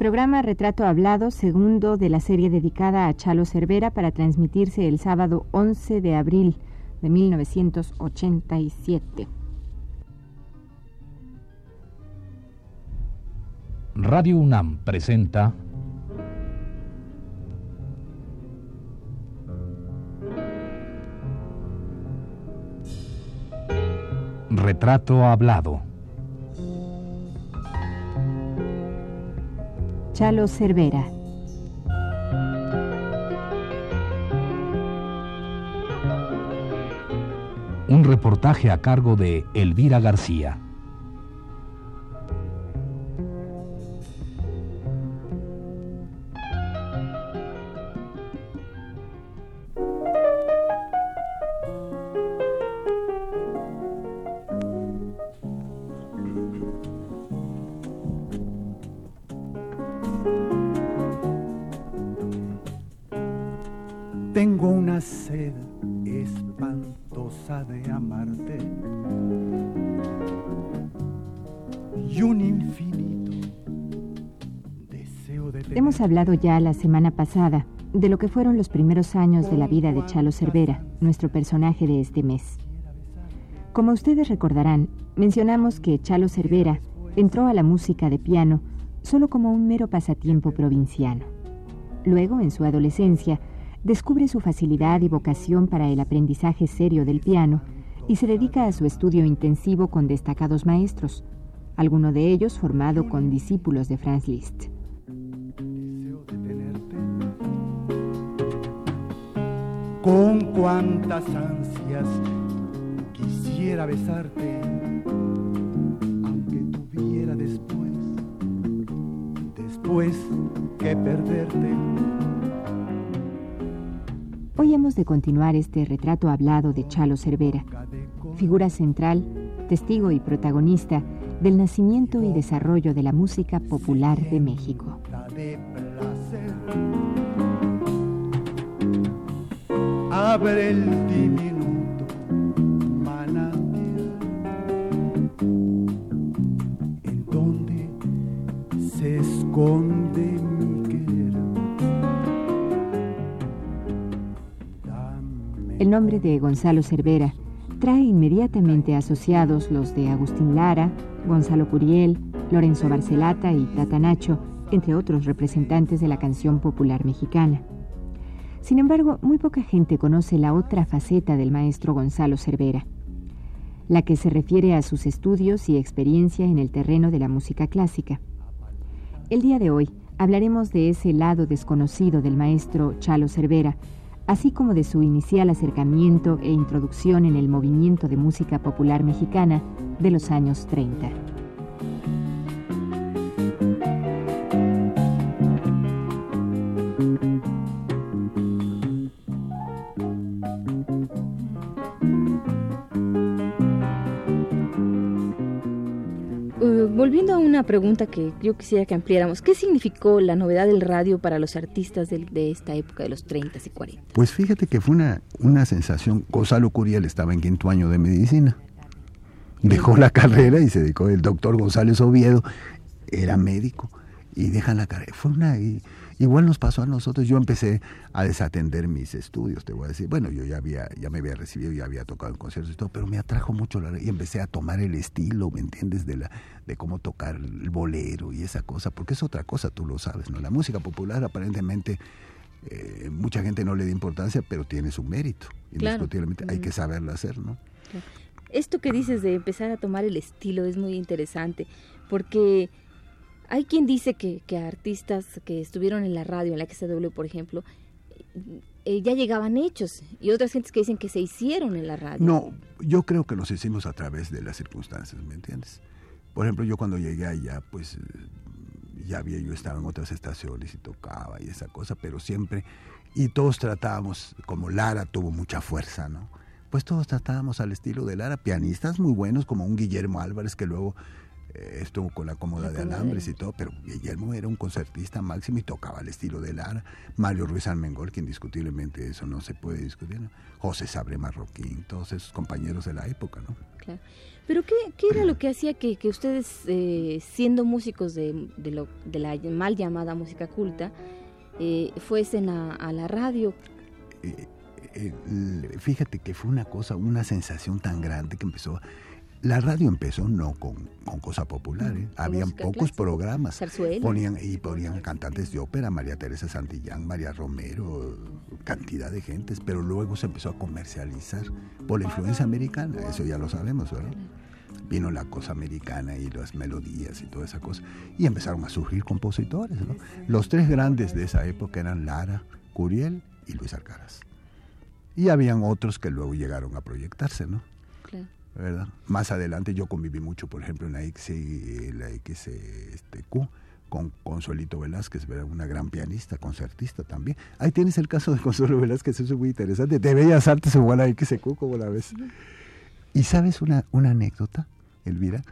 Programa Retrato Hablado, segundo de la serie dedicada a Chalo Cervera para transmitirse el sábado 11 de abril de 1987. Radio UNAM presenta Retrato Hablado. Chalo Cervera. Un reportaje a cargo de Elvira García. Hablado ya la semana pasada de lo que fueron los primeros años de la vida de Chalo Cervera, nuestro personaje de este mes. Como ustedes recordarán, mencionamos que Chalo Cervera entró a la música de piano solo como un mero pasatiempo provinciano. Luego, en su adolescencia, descubre su facilidad y vocación para el aprendizaje serio del piano y se dedica a su estudio intensivo con destacados maestros, alguno de ellos formado con discípulos de Franz Liszt. Con cuántas ansias quisiera besarte, aunque tuviera después, después que perderte. Hoy hemos de continuar este retrato hablado de Chalo Cervera, figura central, testigo y protagonista del nacimiento y desarrollo de la música popular de México. El diminuto manantial en donde se esconde mi querer. El nombre de Gonzalo Cervera trae inmediatamente asociados los de Agustín Lara, Gonzalo Curiel, Lorenzo Barcelata y Tatanacho, entre otros representantes de la canción popular mexicana. Sin embargo, muy poca gente conoce la otra faceta del maestro Gonzalo Cervera, la que se refiere a sus estudios y experiencia en el terreno de la música clásica. El día de hoy hablaremos de ese lado desconocido del maestro Chalo Cervera, así como de su inicial acercamiento e introducción en el movimiento de música popular mexicana de los años 30. Pregunta que yo quisiera que ampliáramos, ¿qué significó la novedad del radio para los artistas de, esta época de los 30 y 40? Pues fíjate que fue una, una sensación. Gonzalo Curiel estaba en quinto año de medicina. Dejó la carrera y se dedicó. El doctor González Oviedo era médico y deja la carrera. Fue una. Igual nos pasó a nosotros. Yo empecé a desatender mis estudios, te voy a decir. Bueno, yo ya había, ya me había recibido, ya había tocado en conciertos y todo, pero me atrajo mucho la y empecé a tomar el estilo, ¿me entiendes? De la, de cómo tocar el bolero y esa cosa, porque es otra cosa, tú lo sabes, ¿no? La música popular aparentemente eh, mucha gente no le da importancia, pero tiene su mérito. Claro. Indiscutiblemente hay Mm. que saberlo hacer, ¿no? Esto que dices de empezar a tomar el estilo es muy interesante, porque hay quien dice que, artistas que estuvieron en la radio, en la XW, por ejemplo, eh, ya llegaban hechos, y otras gentes que dicen que se hicieron en la radio. No, yo creo que los hicimos a través de las circunstancias, ¿me entiendes? Por ejemplo, yo cuando llegué allá, pues eh, ya había, yo estaba en otras estaciones y tocaba y esa cosa, pero siempre, y todos tratábamos, como Lara tuvo mucha fuerza, ¿no? Pues todos tratábamos al estilo de Lara, pianistas muy buenos, como un Guillermo Álvarez, que luego eh, estuvo con la cómoda de alambres y todo, pero Guillermo era un concertista máximo y tocaba el estilo de Lara. Mario Ruiz Almengol, que indiscutiblemente eso no se puede discutir. José Sabre Marroquín, todos esos compañeros de la época, ¿no? Claro. Pero ¿qué, qué era lo que hacía que, que ustedes, eh, siendo músicos de, de, lo, de la mal llamada música culta, eh, fuesen a, a, la radio? Eh, fíjate que fue una cosa, una sensación tan grande que empezó la radio empezó no con, con cosa popular, ¿eh? habían pocos programas. Ponían, y ponían cantantes de ópera, María Teresa Santillán, María Romero, cantidad de gentes, pero luego se empezó a comercializar por la influencia americana, eso ya lo sabemos, ¿verdad? Vino la cosa americana y las melodías y toda esa cosa, y empezaron a surgir compositores. ¿no? Los tres grandes de esa época eran Lara, Curiel y Luis Alcaraz. Y habían otros que luego llegaron a proyectarse, ¿no? Claro. ¿Verdad? Más adelante yo conviví mucho, por ejemplo, en la, X, la XQ este, con Consuelito Velázquez, ¿verdad? una gran pianista, concertista también. Ahí tienes el caso de Consuelo Velázquez, eso es muy interesante. De Bellas Artes igual a XQ, como la ves. Y sabes una, una anécdota, Elvira,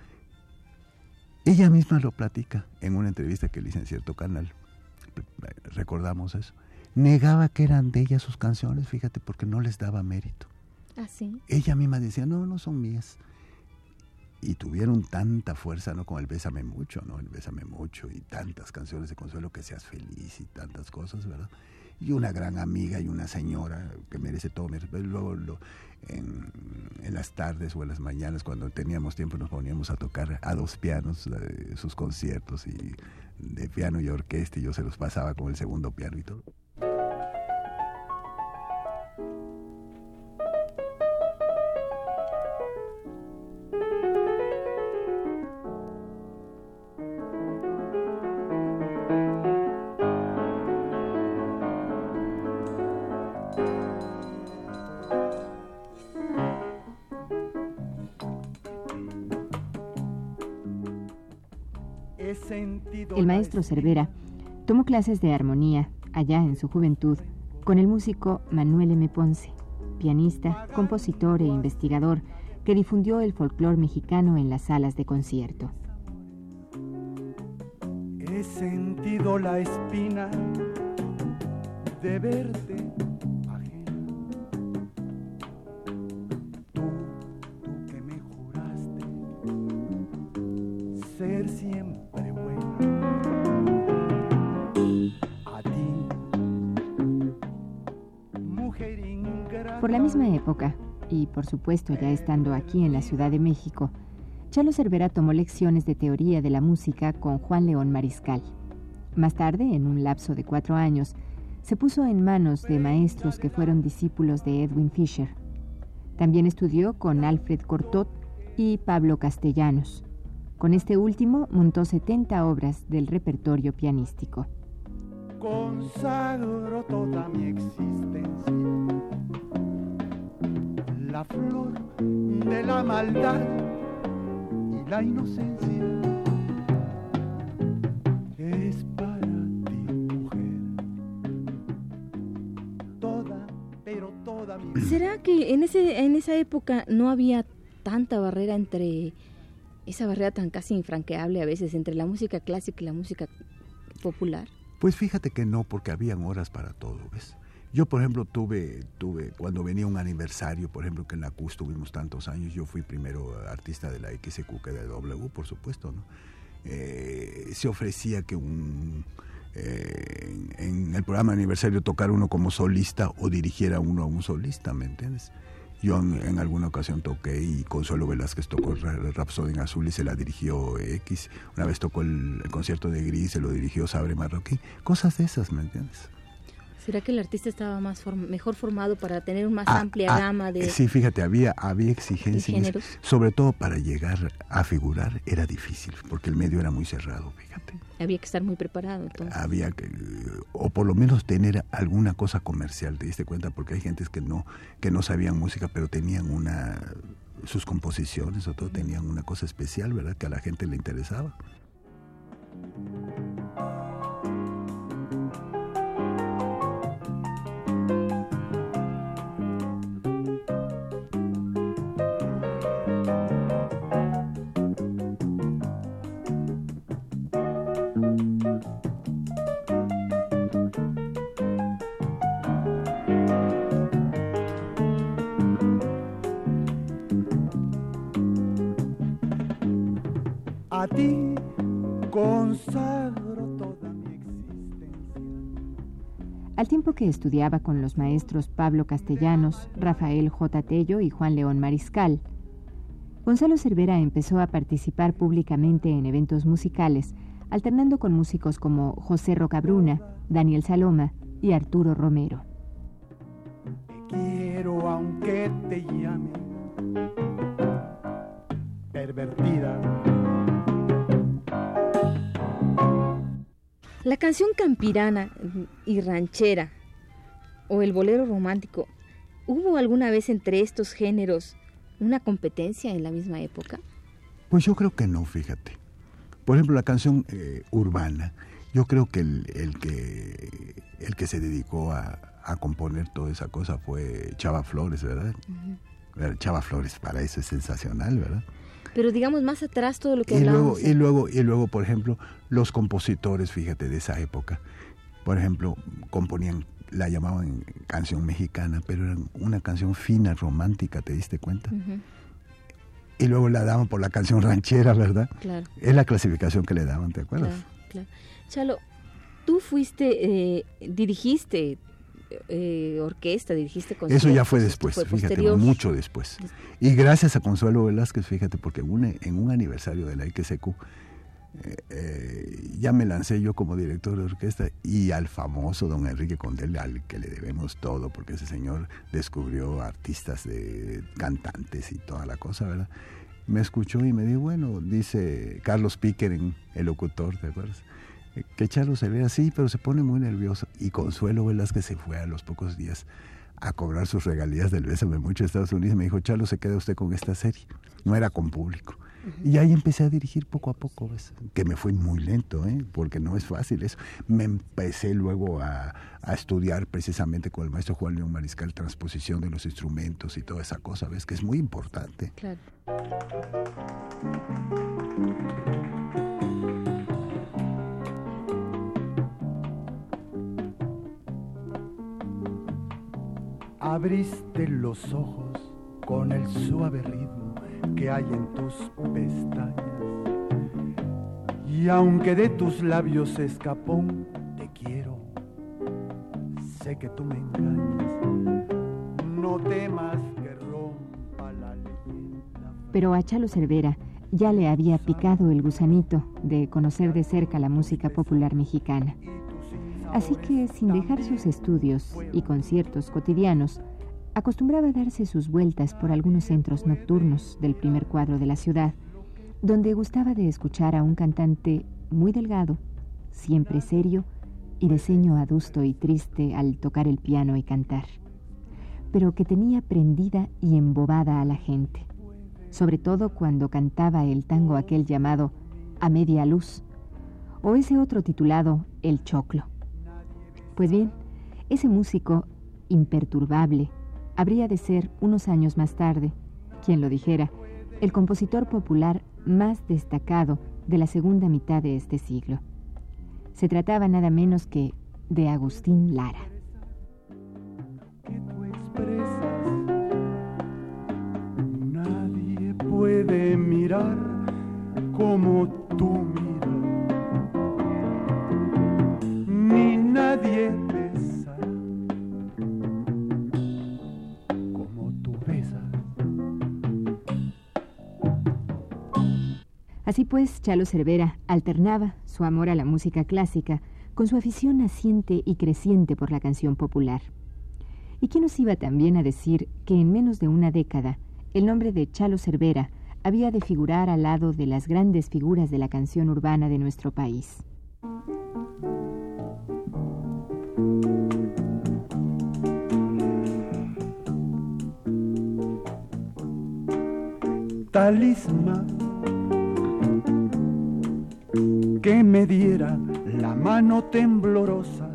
ella misma lo platica en una entrevista que le hice en cierto canal, recordamos eso. Negaba que eran de ella sus canciones, fíjate, porque no les daba mérito. ¿Ah, ella misma decía, no, no son mías. Y tuvieron tanta fuerza, ¿no? Como el Bésame Mucho, ¿no? El Bésame Mucho y tantas canciones de consuelo que seas feliz y tantas cosas, ¿verdad? Y una gran amiga y una señora que merece todo mi respeto. Luego en, las tardes o en las mañanas, cuando teníamos tiempo, nos poníamos a tocar a dos pianos eh, sus conciertos y de piano y orquesta y yo se los pasaba con el segundo piano y todo. Tomó clases de armonía allá en su juventud con el músico Manuel M. Ponce, pianista, compositor e investigador que difundió el folclore mexicano en las salas de concierto. He sentido la espina de verte misma época, y por supuesto ya estando aquí en la Ciudad de México, Chalo Cervera tomó lecciones de teoría de la música con Juan León Mariscal. Más tarde, en un lapso de cuatro años, se puso en manos de maestros que fueron discípulos de Edwin Fisher. También estudió con Alfred Cortot y Pablo Castellanos. Con este último montó 70 obras del repertorio pianístico. La flor de la maldad y la inocencia es para ti, mujer. Toda, pero toda mi ¿Será que en ese en esa época no había tanta barrera entre esa barrera tan casi infranqueable a veces entre la música clásica y la música popular? Pues fíjate que no, porque habían horas para todo, ¿ves? Yo, por ejemplo, tuve, tuve, cuando venía un aniversario, por ejemplo, que en la CUS tuvimos tantos años, yo fui primero artista de la XQ que de W, por supuesto, ¿no? Eh, se ofrecía que un, eh, en, el programa aniversario tocara uno como solista o dirigiera uno a un solista, ¿me entiendes? Yo en, alguna ocasión toqué y Consuelo Velázquez tocó Rhapsody en Azul y se la dirigió X. Una vez tocó el, el concierto de Gris, se lo dirigió Sabre Marroquín. Cosas de esas, ¿me entiendes? ¿Será que el artista estaba más mejor formado para tener una más ah, amplia ah, gama de Sí, fíjate, había había exigencias, sobre todo para llegar a figurar era difícil, porque el medio era muy cerrado, fíjate. Había que estar muy preparado, entonces. Había que o por lo menos tener alguna cosa comercial, te diste cuenta, porque hay gentes que no que no sabían música, pero tenían una sus composiciones o todo tenían una cosa especial, ¿verdad? Que a la gente le interesaba. Tiempo que estudiaba con los maestros Pablo Castellanos, Rafael J. Tello y Juan León Mariscal, Gonzalo Cervera empezó a participar públicamente en eventos musicales, alternando con músicos como José Rocabruna, Daniel Saloma y Arturo Romero. Te quiero aunque te llame pervertida. La canción campirana y ranchera o el bolero romántico, ¿hubo alguna vez entre estos géneros una competencia en la misma época? Pues yo creo que no, fíjate. Por ejemplo, la canción eh, urbana, yo creo que el, el que el que se dedicó a, a, componer toda esa cosa fue Chava Flores, ¿verdad? Chava Flores para eso es sensacional, ¿verdad? Pero digamos más atrás todo lo que y luego, y luego y luego, por ejemplo, los compositores, fíjate, de esa época, por ejemplo, componían la llamaban canción mexicana, pero era una canción fina, romántica, ¿te diste cuenta? Y luego la daban por la canción ranchera, ¿verdad? Claro, Es la clasificación que le daban, ¿te acuerdas? claro, claro. Chalo, tú fuiste, eh, dirigiste eh, orquesta, dirigiste Eso ya fue esto después, fue fíjate, posterior. mucho después. Des- Y gracias a Consuelo Velázquez, fíjate, porque en un aniversario de la IQSQ eh, eh, ya me lancé yo como director de orquesta y al famoso don Enrique Condel, al que le debemos todo, porque ese señor descubrió artistas de cantantes y toda la cosa, ¿verdad? Me escuchó y me dijo, bueno, dice Carlos Pickering, el locutor, ¿te acuerdas? Que Chalo se ve así, pero se pone muy nervioso. Y Consuelo Velázquez se fue a los pocos días a cobrar sus regalías del Bésame Mucho de Estados Unidos. Me dijo, Chalo, se queda usted con esta serie. No era con público. Y ahí empecé a dirigir poco a poco, ¿ves? Que me fue muy lento, ¿eh? Porque no es fácil eso. Me empecé luego a, a estudiar precisamente con el maestro Juan León Mariscal transposición de los instrumentos y toda esa cosa, ¿ves? Que es muy importante. Claro. Abriste los ojos con el suave ritmo que hay en tus pestañas. Y aunque de tus labios se escapó te quiero, sé que tú me engañas. No temas que rompa la leyenda. Pero a Chalo Cervera ya le había picado el gusanito de conocer de cerca la música popular mexicana. Así que, sin dejar sus estudios y conciertos cotidianos, acostumbraba darse sus vueltas por algunos centros nocturnos del primer cuadro de la ciudad, donde gustaba de escuchar a un cantante muy delgado, siempre serio y de ceño adusto y triste al tocar el piano y cantar, pero que tenía prendida y embobada a la gente, sobre todo cuando cantaba el tango aquel llamado A Media Luz, o ese otro titulado El Choclo. Pues bien, ese músico imperturbable habría de ser unos años más tarde, quien lo dijera, el compositor popular más destacado de la segunda mitad de este siglo. Se trataba nada menos que de Agustín Lara. Nadie puede mirar como tú Así pues, Chalo Cervera alternaba su amor a la música clásica con su afición naciente y creciente por la canción popular. ¿Y quién nos iba también a decir que en menos de una década el nombre de Chalo Cervera había de figurar al lado de las grandes figuras de la canción urbana de nuestro país? talismán que me diera la mano temblorosa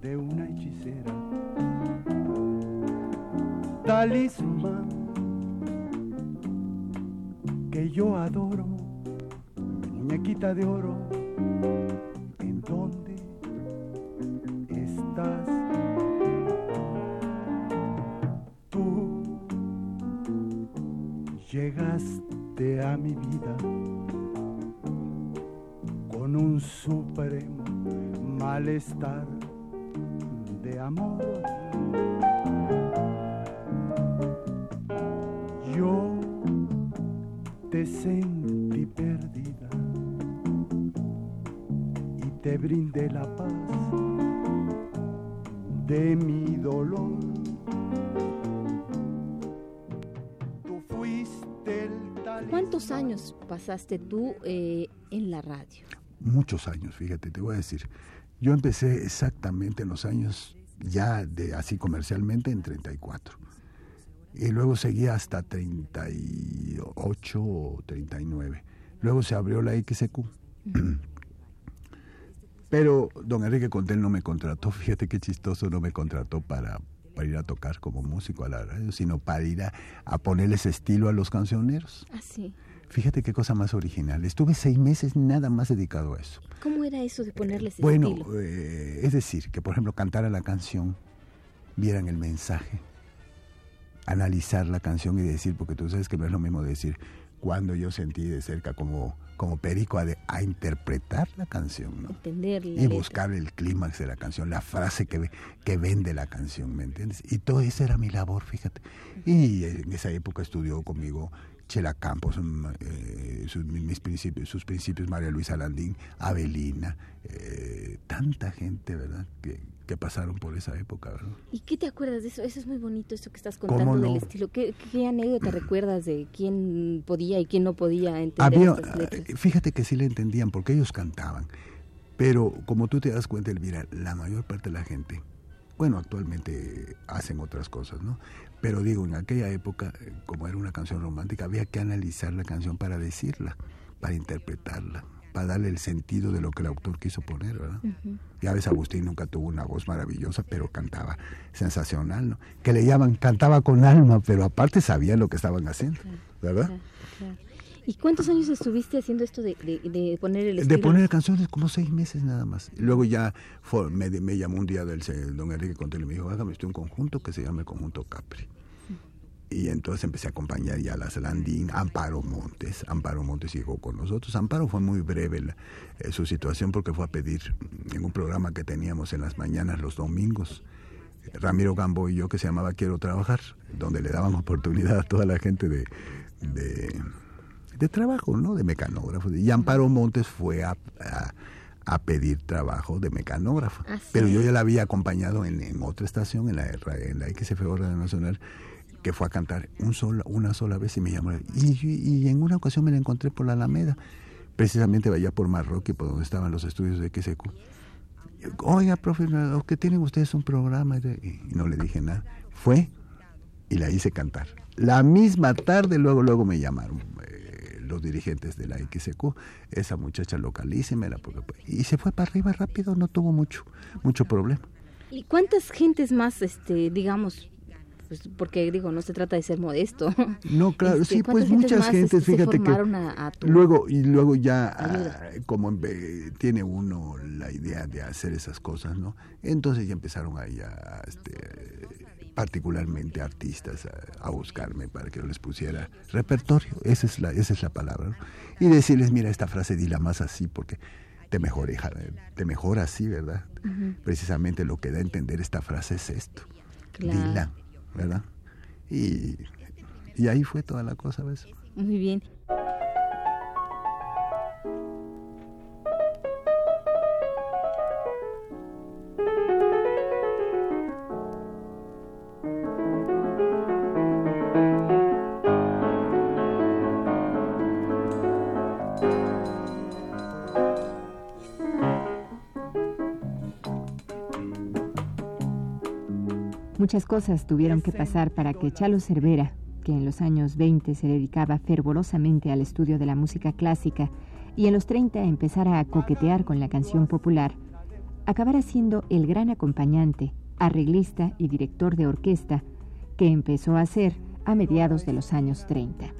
de una hechicera. Talismán que yo adoro, muñequita de oro, ¿en dónde estás tú? Llegaste a mi vida un supremo malestar de amor. Yo te sentí perdida y te brindé la paz de mi dolor. Tú fuiste el talento. ¿Cuántos años pasaste tú eh, en la radio? Muchos años, fíjate, te voy a decir. Yo empecé exactamente en los años ya de así comercialmente en 34. Y luego seguí hasta 38 o 39. Luego se abrió la XQ. Pero don Enrique Contel no me contrató, fíjate qué chistoso, no me contrató para, para ir a tocar como músico a la radio, sino para ir a, a ponerles estilo a los cancioneros. Ah, sí. Fíjate qué cosa más original. Estuve seis meses nada más dedicado a eso. ¿Cómo era eso de ponerles Bueno, estilo? eh, es decir, que por ejemplo cantara la canción, vieran el mensaje, analizar la canción y decir, porque tú sabes que no es lo mismo decir cuando yo sentí de cerca como, como perico a, de- a interpretar la canción, ¿no? Entender la Y letra. buscar el clímax de la canción, la frase que, que vende la canción, ¿me entiendes? Y todo eso era mi labor, fíjate. Y en esa época estudió conmigo Chela Campos, mm, eh, sus, mis principios, sus principios, María Luisa Landín, Avelina, eh, tanta gente, ¿verdad? Que, que pasaron por esa época, ¿verdad? ¿Y qué te acuerdas de eso? Eso es muy bonito, esto que estás ¿Cómo contando del no? estilo. ¿Qué, qué anécdota recuerdas de quién podía y quién no podía entender Había, estas letras? eh, fíjate que sí le entendían porque ellos cantaban, pero como tú te das cuenta, Elvira, la mayor parte de la gente, bueno, actualmente hacen otras cosas, ¿no? Pero digo, en aquella época, eh, como era una canción romántica, había que analizar la canción para decirla, para interpretarla, para darle el sentido de lo que el autor quiso poner, ¿verdad? Ya ves, Agustín nunca tuvo una voz maravillosa, pero cantaba sensacional, ¿no? Que le llaman, cantaba con alma, pero aparte sabía lo que estaban haciendo, ¿verdad? Claro. ¿Y cuántos años estuviste haciendo esto de, de- de poner el De estilo? poner canciones como seis meses nada más. Luego ya fue- me, me llamó un día del se- don Enrique Contel y me dijo, hágame usted un conjunto que se llama el Conjunto Capri. Y entonces empecé a acompañar ya a las Landín, Amparo Montes. Amparo Montes llegó con nosotros. Amparo fue muy breve la- eh, su situación porque fue a pedir en un programa que teníamos en las mañanas los domingos. Ramiro Gambo y yo que se llamaba Quiero Trabajar, donde le daban oportunidad a toda la gente de, de, de trabajo, ¿no? De mecanógrafos. Y Amparo Montes fue a, a- a pedir trabajo de mecanógrafo. Pero yo ya la había acompañado en, en otra estación, en la, en la XF Radio Nacional, que fue a cantar un sola, una sola vez y me llamó. Y, y en una ocasión me la encontré por la Alameda, precisamente allá por Marroquí, por donde estaban los estudios de XQ. Oiga, profe, que tienen ustedes un programa. Y no le dije nada. Fue y la hice cantar. La misma tarde, luego, luego me llamaron eh, los dirigentes de la XQ. Esa muchacha localísima, porque, y se fue para arriba rápido, no tuvo mucho, mucho problema. ¿Y cuántas gentes más, este, digamos, pues, porque digo, no se trata de ser modesto? No, claro, Este, sí, pues ¿cuántas gentes muchas más, gentes, este, se fíjate que a- a tu- luego y luego ya ayuda? ah, como eh, tiene uno la idea de hacer esas cosas, ¿no? Entonces ya empezaron ahí a, este, particularmente artistas a, a buscarme para que yo les pusiera repertorio, esa es la esa es la palabra, ¿no? Y decirles, mira, esta frase dila más así porque te mejora, te mejora así, ¿verdad? Precisamente lo que da a entender esta frase es esto. Claro. Dila, ¿verdad? Y, y ahí fue toda la cosa, ¿ves? Muy bien. Muchas cosas tuvieron que pasar para que Chalo Cervera, que en los años 20 se dedicaba fervorosamente al estudio de la música clásica y en los 30 empezara a coquetear con la canción popular, acabara siendo el gran acompañante, arreglista y director de orquesta que empezó a ser a mediados de los años 30.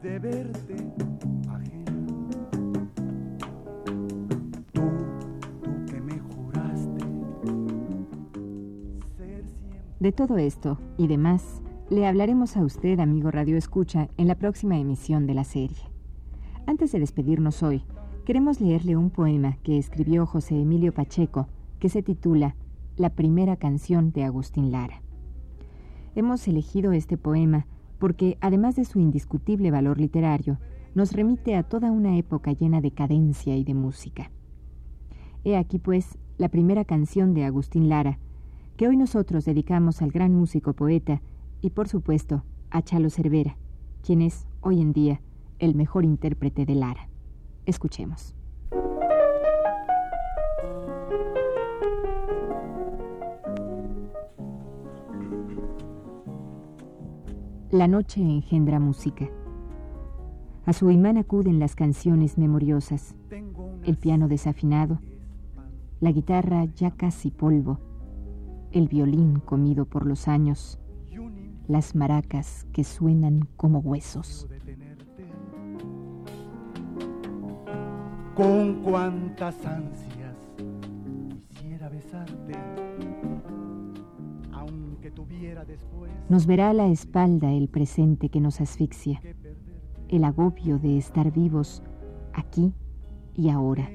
de verte De todo esto y demás, le hablaremos a usted, amigo Radio Escucha, en la próxima emisión de la serie. Antes de despedirnos hoy, queremos leerle un poema que escribió José Emilio Pacheco, que se titula La primera canción de Agustín Lara. Hemos elegido este poema porque, además de su indiscutible valor literario, nos remite a toda una época llena de cadencia y de música. He aquí, pues, la primera canción de Agustín Lara, que hoy nosotros dedicamos al gran músico poeta y, por supuesto, a Chalo Cervera, quien es, hoy en día, el mejor intérprete de Lara. Escuchemos. La noche engendra música. A su imán acuden las canciones memoriosas, el piano desafinado, la guitarra ya casi polvo, el violín comido por los años, las maracas que suenan como huesos. Con cuántas ansias quisiera besarte nos verá a la espalda el presente que nos asfixia, el agobio de estar vivos aquí y ahora.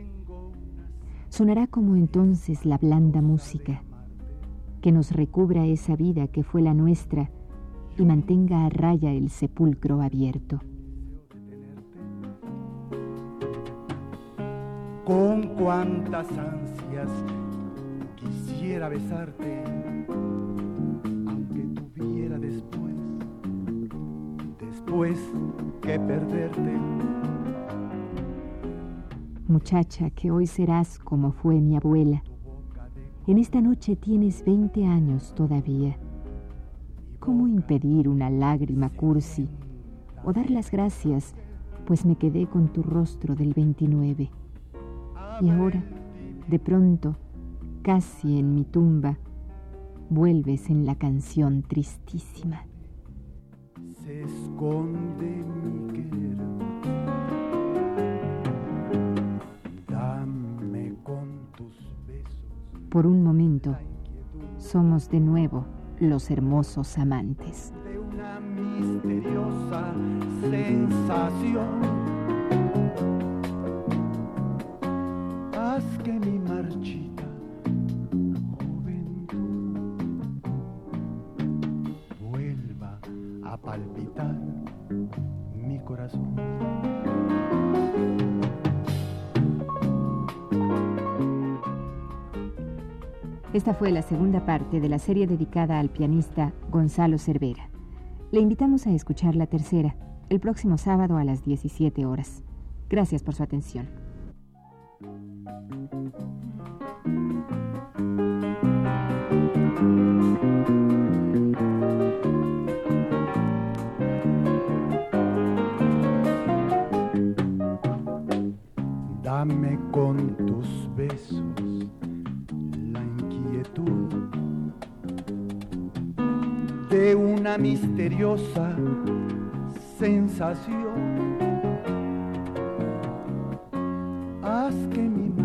Sonará como entonces la blanda música que nos recubra esa vida que fue la nuestra y mantenga a raya el sepulcro abierto. Con cuántas ansias quisiera besarte que perderte. Muchacha, que hoy serás como fue mi abuela. En esta noche tienes 20 años todavía. ¿Cómo impedir una lágrima cursi o dar las gracias, pues me quedé con tu rostro del 29? Y ahora, de pronto, casi en mi tumba, vuelves en la canción tristísima se esconde Por un momento, somos de nuevo los hermosos amantes. De una misteriosa sensación. Haz que mi marchita palpitar mi corazón. Esta fue la segunda parte de la serie dedicada al pianista Gonzalo Cervera. Le invitamos a escuchar la tercera el próximo sábado a las 17 horas. Gracias por su atención. Dame con tus besos de una misteriosa sensación. Haz que mi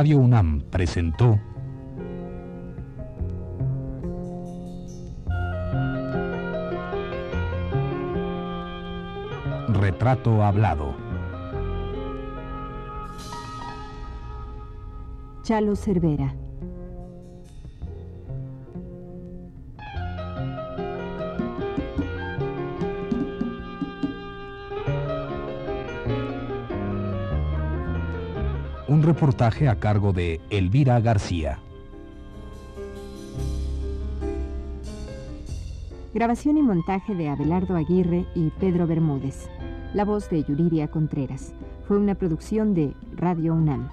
Radio UNAM presentó Retrato Hablado. Chalo Cervera. Un reportaje a cargo de Elvira García. Grabación y montaje de Abelardo Aguirre y Pedro Bermúdez. La voz de Yuridia Contreras. Fue una producción de Radio UNAM.